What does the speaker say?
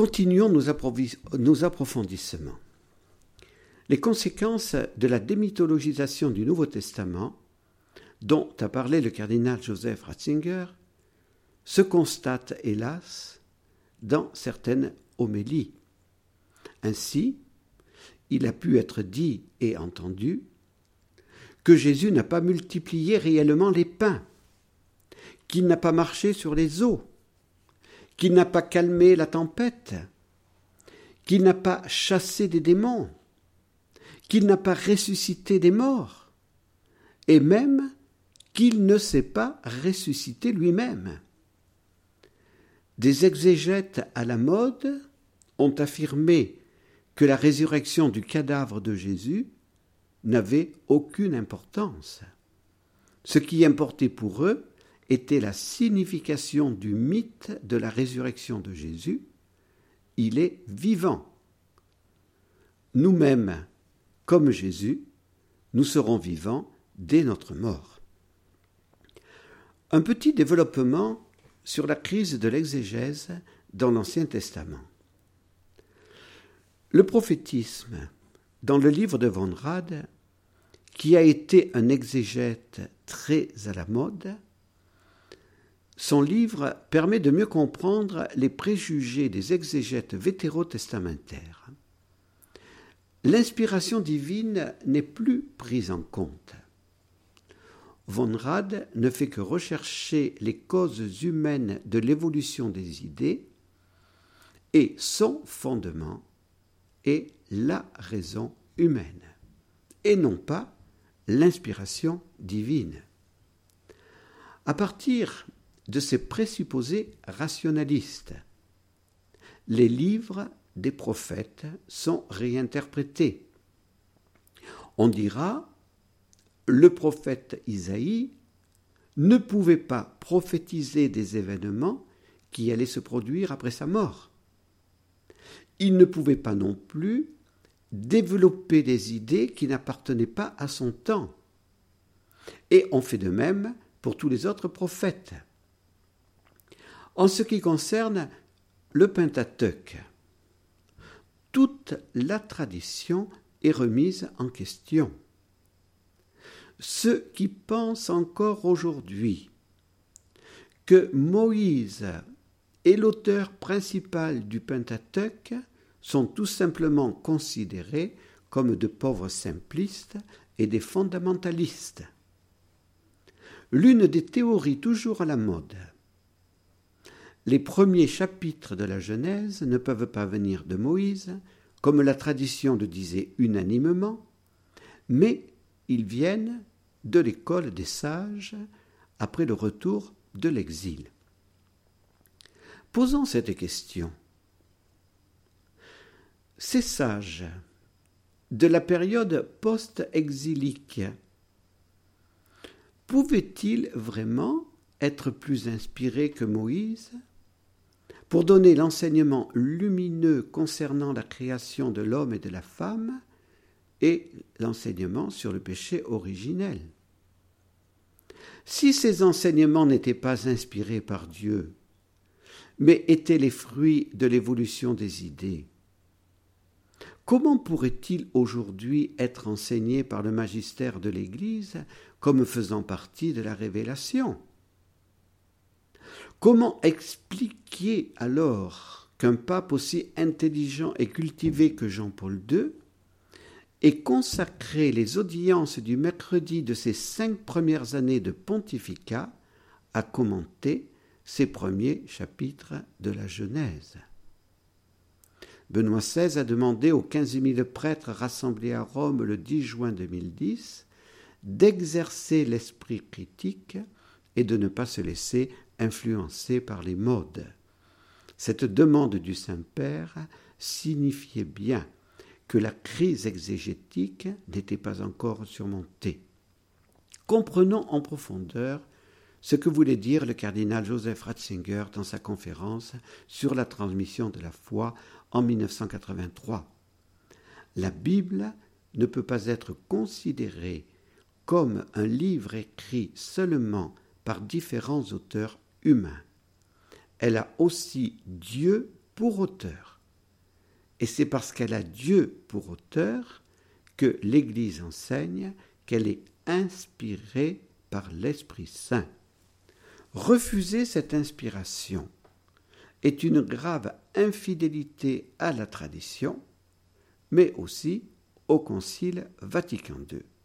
Continuons nos, approfondissements. Les conséquences de la démythologisation du Nouveau Testament, dont a parlé le cardinal Joseph Ratzinger, se constatent, hélas, dans certaines homélies. Ainsi, il a pu être dit et entendu que Jésus n'a pas multiplié réellement les pains, qu'il n'a pas marché sur les eaux, qu'il n'a pas calmé la tempête, qu'il n'a pas chassé des démons, qu'il n'a pas ressuscité des morts, et même qu'il ne s'est pas ressuscité lui-même. Des exégètes à la mode ont affirmé que la résurrection du cadavre de Jésus n'avait aucune importance. Ce qui importait pour eux était la signification du mythe de la résurrection de Jésus. Il est vivant. Nous-mêmes, comme Jésus, nous serons vivants dès notre mort. Un petit développement sur la crise de l'exégèse dans l'Ancien Testament. Le prophétisme, dans le livre de Von Rad, qui a été un exégète très à la mode, son livre permet de mieux comprendre les préjugés des exégètes vétérotestamentaires. L'inspiration divine n'est plus prise en compte. Von Rad ne fait que rechercher les causes humaines de l'évolution des idées et son fondement est la raison humaine et non pas l'inspiration divine. À partir de ces présupposés rationalistes. Les livres des prophètes sont réinterprétés. On dira, le prophète Isaïe ne pouvait pas prophétiser des événements qui allaient se produire après sa mort. Il ne pouvait pas non plus développer des idées qui n'appartenaient pas à son temps. Et on fait de même pour tous les autres prophètes. En ce qui concerne le Pentateuque, toute la tradition est remise en question. Ceux qui pensent encore aujourd'hui que Moïse est l'auteur principal du Pentateuque sont tout simplement considérés comme de pauvres simplistes et des fondamentalistes. L'une des théories toujours à la mode les premiers chapitres de la Genèse ne peuvent pas venir de Moïse, comme la tradition le disait unanimement, mais ils viennent de l'école des sages après le retour de l'exil. Posons cette question. Ces sages de la période post-exilique pouvaient-ils vraiment être plus inspirés que Moïse pour donner l'enseignement lumineux concernant la création de l'homme et de la femme et l'enseignement sur le péché originel. Si ces enseignements n'étaient pas inspirés par Dieu, mais étaient les fruits de l'évolution des idées, comment pourraient-ils aujourd'hui être enseignés par le magistère de l'Église comme faisant partie de la révélation? Comment expliquer alors qu'un pape aussi intelligent et cultivé que Jean-Paul II ait consacré les audiences du mercredi de ses cinq premières années de pontificat à commenter ses premiers chapitres de la Genèse? Benoît XVI a demandé aux quinze mille prêtres rassemblés à Rome le 10 juin 2010 d'exercer l'esprit critique et de ne pas se laisser influencé par les modes. Cette demande du Saint-Père signifiait bien que la crise exégétique n'était pas encore surmontée. Comprenons en profondeur ce que voulait dire le cardinal Joseph Ratzinger dans sa conférence sur la transmission de la foi en 1983. La Bible ne peut pas être considérée comme un livre écrit seulement par différents auteurs humain. Elle a aussi Dieu pour auteur. et c'est parce qu'elle a Dieu pour auteur que l'Église enseigne qu'elle est inspirée par l'Esprit Saint. Refuser cette inspiration est une grave infidélité à la tradition, mais aussi au Concile Vatican II.